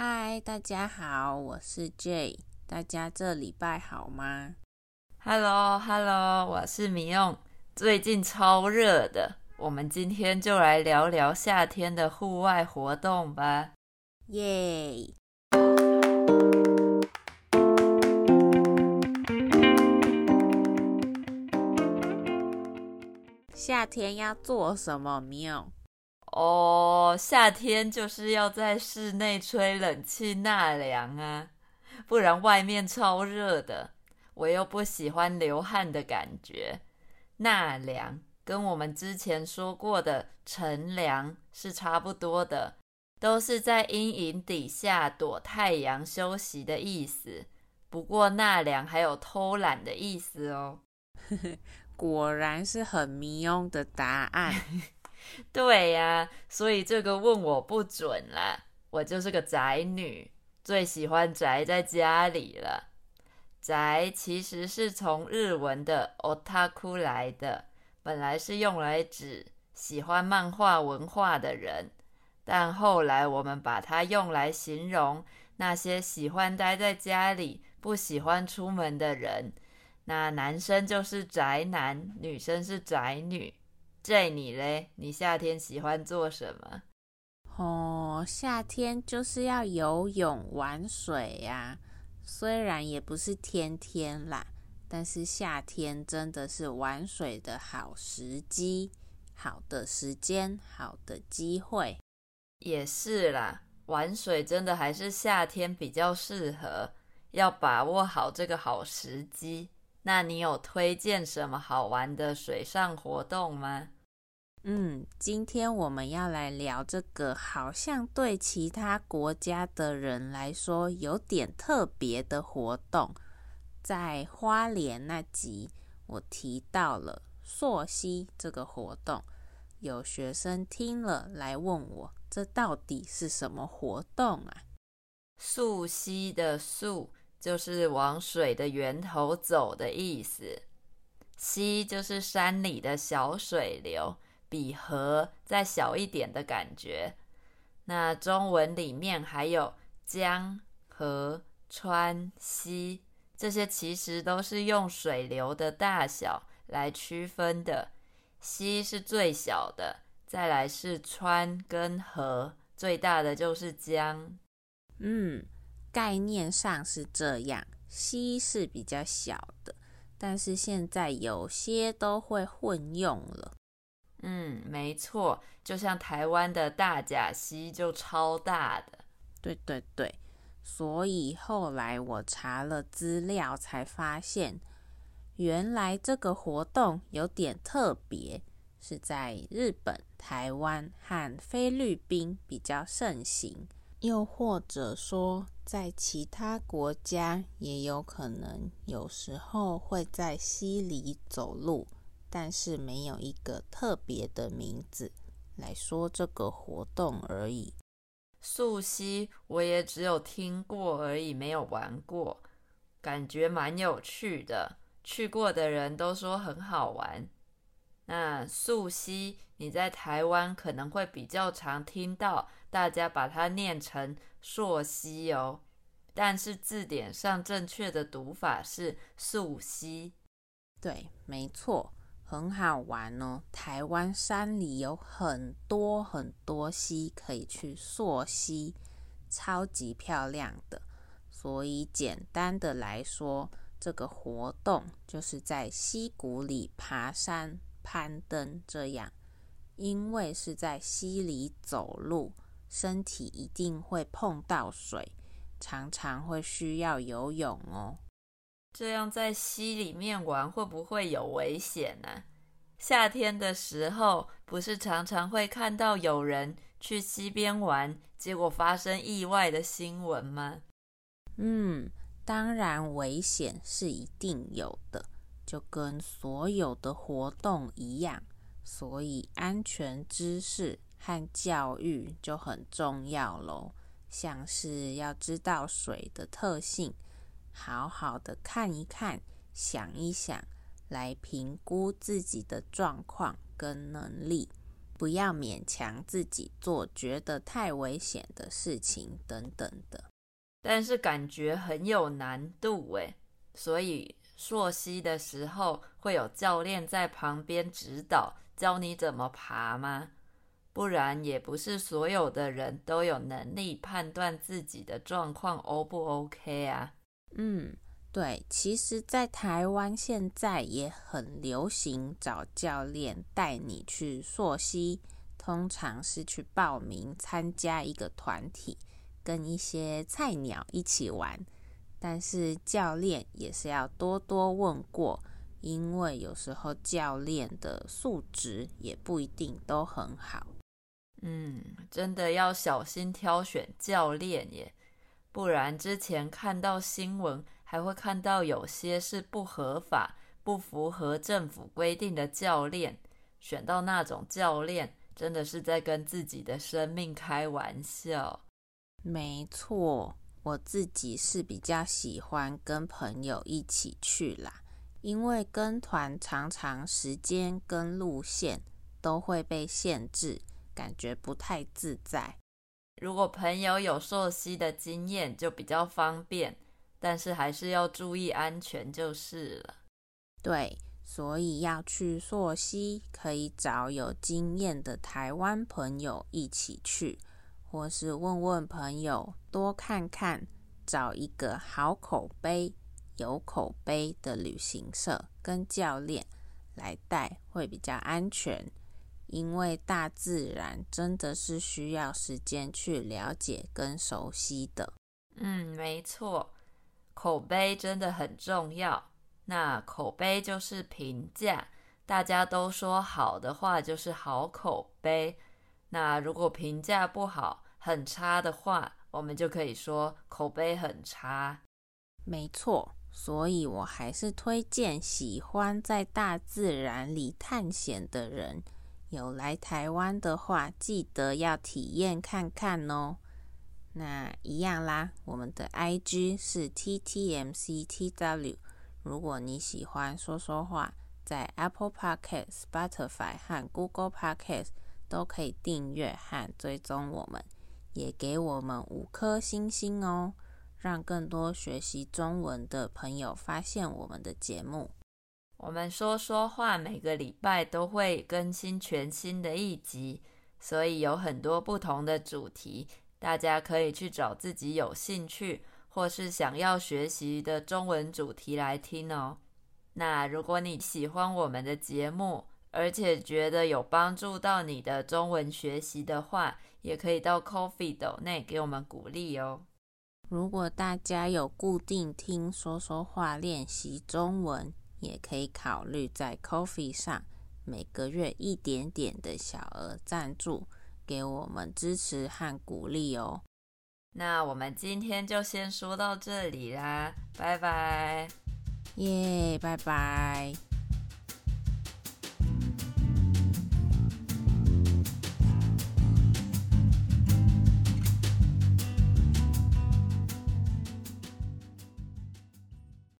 嗨，大家好，我是 Jay，大家这礼拜好吗？Hello，Hello，我是米用。最近超热的，我们今天就来聊聊夏天的户外活动吧。耶！夏天要做什么？米用？哦，夏天就是要在室内吹冷气纳凉啊，不然外面超热的，我又不喜欢流汗的感觉。纳凉跟我们之前说过的乘凉是差不多的，都是在阴影底下躲太阳休息的意思。不过纳凉还有偷懒的意思哦。果然是很迷庸的答案。对呀、所以这个问我不准啦。我就是个宅女，最喜欢宅在家里了。宅其实是从日文的 otaku 来的，本来是用来指喜欢漫画文化的人，但后来我们把它用来形容那些喜欢待在家里、不喜欢出门的人。那男生就是宅男，女生是宅女。Jay 你嘞？你夏天喜欢做什么？哦，夏天就是要游泳、玩水呀。虽然也不是天天啦，但是夏天真的是玩水的好时机、好的时间、好的机会。也是啦，玩水真的还是夏天比较适合，要把握好这个好时机。那你有推荐什么好玩的水上活动吗？嗯，今天我们要来聊这个，好像对其他国家的人来说有点特别的活动。在花莲那集，我提到了溯溪这个活动，有学生听了来问我，这到底是什么活动啊？溯溪的溯就是往水的源头走的意思，溪就是山里的小水流。比河再小一点的感觉。那中文里面还有江、河、川、溪，这些其实都是用水流的大小来区分的。溪是最小的，再来是川跟河，最大的就是江。嗯，概念上是这样，溪是比较小的，但是现在有些都会混用了。嗯，没错，就像台湾的大甲溪就超大的。对对对，所以后来我查了资料，才发现原来这个活动有点特别，是在日本、台湾和菲律宾比较盛行，又或者说在其他国家也有可能，有时候会在溪里走路。但是没有一个特别的名字来说这个活动而已。溯溪我也只有听过而已，没有玩过，感觉蛮有趣的。去过的人都说很好玩。那溯溪你在台湾可能会比较常听到，大家把它念成溯溪哦，但是字典上正确的读法是溯溪。对，没错。很好玩哦！台湾山里有很多很多溪可以去溯溪，超级漂亮的。所以简单的来说，这个活动就是在溪谷里爬山、攀登这样。因为是在溪里走路，身体一定会碰到水，常常会需要游泳哦。这样在溪里面玩会不会有危险呢？夏天的时候，不是常常会看到有人去溪边玩，结果发生意外的新闻吗？嗯，当然危险是一定有的，就跟所有的活动一样，所以安全知识和教育就很重要喽。像是要知道水的特性。好好的看一看，想一想，来评估自己的状况跟能力。不要勉强自己做觉得太危险的事情等等的。但是感觉很有难度诶，所以溯溪的时候会有教练在旁边指导，教你怎么爬吗？不然也不是所有的人都有能力判断自己的状况 O 不 OK 啊。嗯，对，其实，在台湾现在也很流行找教练带你去溯溪，通常是去报名参加一个团体，跟一些菜鸟一起玩。但是教练也是要多多问过，因为有时候教练的素质也不一定都很好。嗯，真的要小心挑选教练耶，不然之前看到新闻，还会看到有些是不合法、不符合政府规定的教练，选到那种教练，真的是在跟自己的生命开玩笑。没错，我自己是比较喜欢跟朋友一起去啦，因为跟团常常时间跟路线都会被限制。感觉不太自在。如果朋友有溯溪的经验，就比较方便，但是还是要注意安全就是了。对，所以要去溯溪，可以找有经验的台湾朋友一起去，或是问问朋友，多看看，找一个好口碑、有口碑的旅行社跟教练来带，会比较安全。因为大自然真的是需要时间去了解跟熟悉的。嗯，没错，口碑真的很重要。那口碑就是评价，大家都说好的话就是好口碑。那如果评价不好、很差的话，我们就可以说口碑很差。没错，所以我还是推荐喜欢在大自然里探险的人。有来台湾的话，记得要体验看看哦。那一样啦，我们的 IG 是 TTMCTW。如果你喜欢说说话，在 Apple Podcast、Spotify 和 Google Podcast 都可以订阅和追踪我们，也给我们五颗星星哦，让更多学习中文的朋友发现我们的节目。我们说说话，每个礼拜都会更新全新的一集，所以有很多不同的主题，大家可以去找自己有兴趣或是想要学习的中文主题来听哦。那如果你喜欢我们的节目，而且觉得有帮助到你的中文学习的话，也可以到 Coffee 斗内给我们鼓励哦。如果大家有固定听说说话练习中文，也可以考虑在 Coffee 上每个月一点点的小额赞助，给我们支持和鼓励哦。那我们今天就先说到这里啦，拜拜。耶，拜拜。